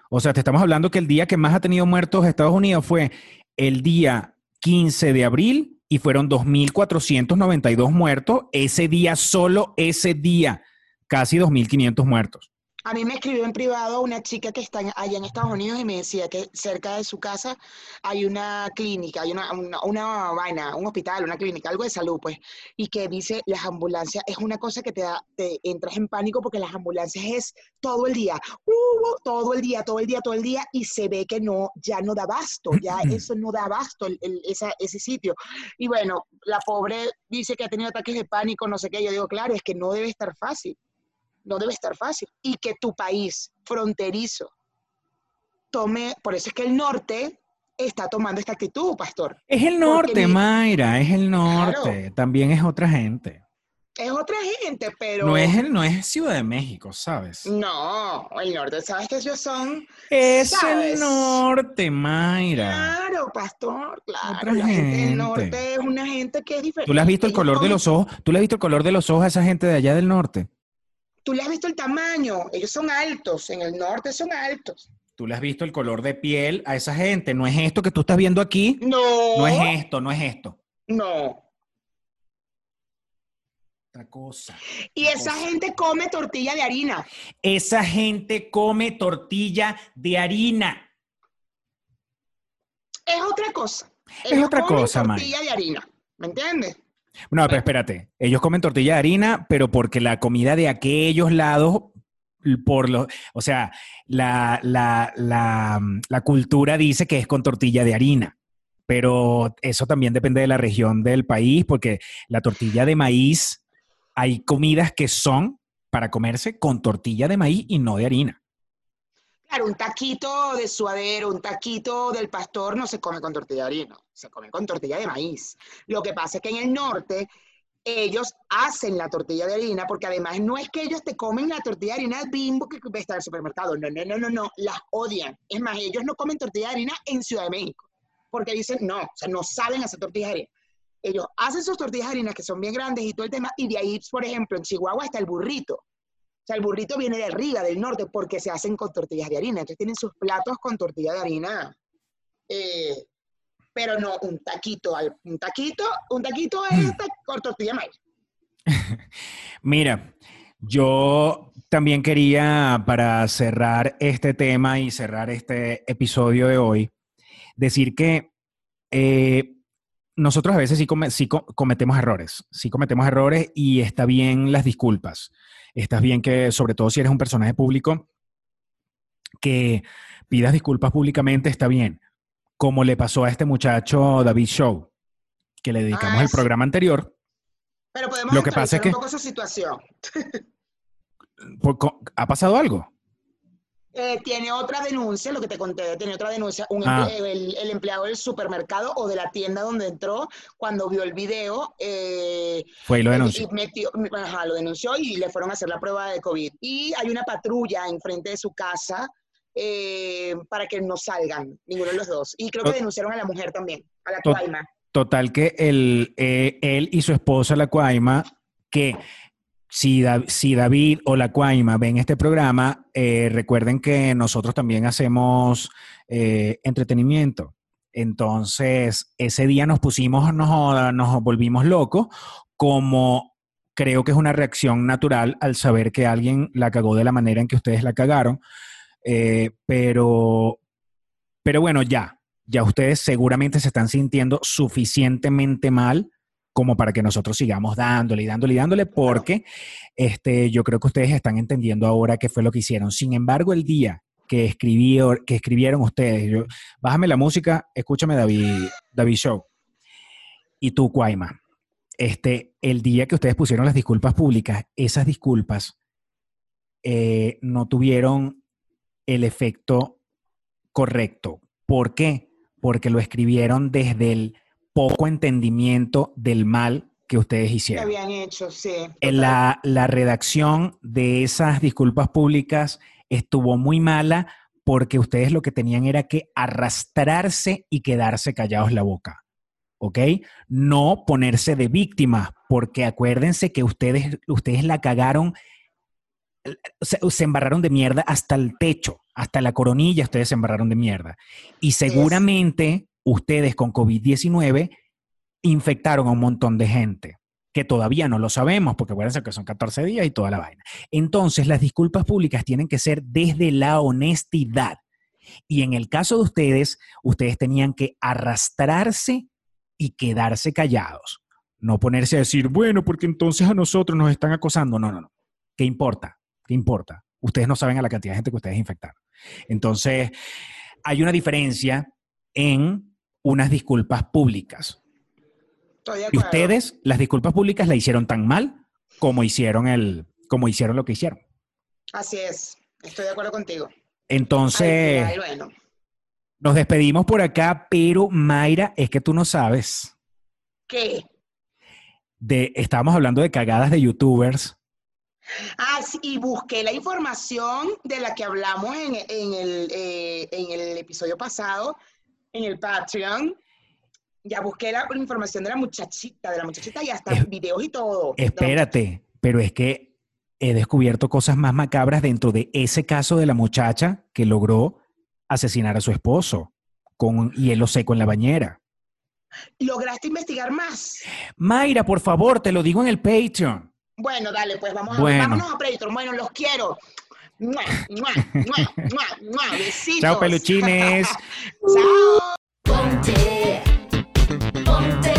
O sea, te estamos hablando que el día que más ha tenido muertos Estados Unidos fue el día 15 de abril y fueron 2.492 muertos. Ese día, solo ese día, casi 2.500 muertos. A mí me escribió en privado una chica que está allá en Estados Unidos y me decía que cerca de su casa hay una clínica, hay una, una, una vaina, un hospital, una clínica, algo de salud, pues, y que dice las ambulancias, es una cosa que te da, te entras en pánico porque las ambulancias es todo el día, uh, todo el día, todo el día, todo el día, y se ve que no, ya no da abasto, ya eso no da abasto, el- el- esa- ese sitio. Y bueno, la pobre dice que ha tenido ataques de pánico, no sé qué, yo digo, claro, es que no debe estar fácil no debe estar fácil. Y que tu país fronterizo tome, por eso es que el norte está tomando esta actitud, pastor. Es el norte, Mayra, es el norte. También es otra gente. Es otra gente, pero... No es, el, no es Ciudad de México, ¿sabes? No, el norte, ¿sabes que ellos son? Es ¿sabes? el norte, Mayra. Claro, pastor, claro. Otra la gente del gente. norte es una gente que es diferente. ¿Tú le has visto el Ellos color de los ojos? ¿Tú le has visto el color de los ojos a esa gente de allá del norte? Tú le has visto el tamaño, ellos son altos, en el norte son altos. ¿Tú le has visto el color de piel a esa gente? No es esto que tú estás viendo aquí. No. No es esto, no es esto. No. Otra cosa. Y esa cosa. gente come tortilla de harina. Esa gente come tortilla de harina. Es otra cosa. Es otra comen cosa, tortilla de harina. ¿Me entiendes? No, pero espérate. Ellos comen tortilla de harina, pero porque la comida de aquellos lados, por lo, o sea, la, la, la, la cultura dice que es con tortilla de harina. Pero eso también depende de la región del país, porque la tortilla de maíz, hay comidas que son para comerse con tortilla de maíz y no de harina. Claro, un taquito de suadero, un taquito del pastor no se come con tortilla de harina, se come con tortilla de maíz. Lo que pasa es que en el norte ellos hacen la tortilla de harina, porque además no es que ellos te comen la tortilla de harina bimbo que está en el supermercado, no, no, no, no, no, las odian. Es más, ellos no comen tortilla de harina en Ciudad de México, porque dicen, no, o sea, no saben hacer tortillas de harina. Ellos hacen sus tortillas de harina que son bien grandes y todo el tema, y de ahí, por ejemplo, en Chihuahua está el burrito. O sea, el burrito viene de arriba, del norte, porque se hacen con tortillas de harina. Entonces tienen sus platos con tortilla de harina. eh, pero no un taquito, un taquito, un taquito es Mm. ta- con tortilla de maíz. Mira, yo también quería, para cerrar este tema y cerrar este episodio de hoy, decir que eh, nosotros a veces sí, come- sí co- cometemos errores, sí cometemos errores y está bien las disculpas. Está bien que, sobre todo si eres un personaje público, que pidas disculpas públicamente, está bien. Como le pasó a este muchacho David Show, que le dedicamos Ah, el programa anterior. Pero podemos Lo que pasa es que- un poco su situación. ¿Ha pasado algo? Eh, tiene otra denuncia, lo que te conté, tiene otra denuncia, un Ah. emple- el, el empleado del supermercado o de la tienda donde entró, cuando vio el video, eh, Fue y lo y- denunció. y metió, ajá, lo denunció y le fueron a hacer la prueba de COVID. Y hay una patrulla enfrente de su casa eh, para que no salgan, ninguno de los dos. Y creo que denunciaron a la mujer también, a la Cuaima. Total que el, eh, él y su esposa, la Cuaima, que si, Da- si David o la Cuaima ven este programa, eh, recuerden que nosotros también hacemos eh, entretenimiento. Entonces, ese día nos pusimos, nos, nos volvimos locos, como creo que es una reacción natural al saber que alguien la cagó de la manera en que ustedes la cagaron. Eh, pero, pero bueno, ya, ya ustedes seguramente se están sintiendo suficientemente mal como para que nosotros sigamos dándole y dándole y dándole, porque este, yo creo que ustedes están entendiendo ahora qué fue lo que hicieron. Sin embargo, el día que, que escribieron ustedes, yo, bájame la música, escúchame David, David Show, y tú, Cuaima, este, el día que ustedes pusieron las disculpas públicas, esas disculpas eh, no tuvieron el efecto correcto. ¿Por qué? Porque lo escribieron desde el poco entendimiento del mal que ustedes que hicieron. habían hecho, sí. Total. La, la redacción de esas disculpas públicas estuvo muy mala porque ustedes lo que tenían era que arrastrarse y quedarse callados la boca. ¿Ok? No ponerse de víctimas, porque acuérdense que ustedes, ustedes la cagaron, se, se embarraron de mierda hasta el techo, hasta la coronilla ustedes se embarraron de mierda. Y seguramente ustedes con COVID-19 infectaron a un montón de gente que todavía no lo sabemos, porque acuérdense que son 14 días y toda la vaina. Entonces, las disculpas públicas tienen que ser desde la honestidad. Y en el caso de ustedes, ustedes tenían que arrastrarse y quedarse callados. No ponerse a decir, bueno, porque entonces a nosotros nos están acosando. No, no, no. ¿Qué importa? ¿Qué importa? Ustedes no saben a la cantidad de gente que ustedes infectaron. Entonces, hay una diferencia en unas disculpas públicas. Y ustedes, las disculpas públicas la hicieron tan mal como hicieron el, como hicieron lo que hicieron. Así es, estoy de acuerdo contigo. Entonces, final, bueno, nos despedimos por acá, pero Mayra, es que tú no sabes. ¿qué? De, estábamos hablando de cagadas de youtubers. Ah, sí, y busqué la información de la que hablamos en, en el, eh, en el episodio pasado, en el Patreon. Ya busqué la información de la muchachita, de la muchachita y hasta Es- videos y todo. Espérate, pero es que he descubierto cosas más macabras dentro de ese caso de la muchacha que logró asesinar a su esposo con hielo seco en la bañera. ¿Lograste investigar más? Mayra, por favor, te lo digo en el Patreon. Bueno, dale, pues vamos a, Bueno. vámonos a Patreon. Bueno, los quiero. ¡Mua, mua, mua, Besitos. Chao, peluchines. Chao. Ponte, ponte.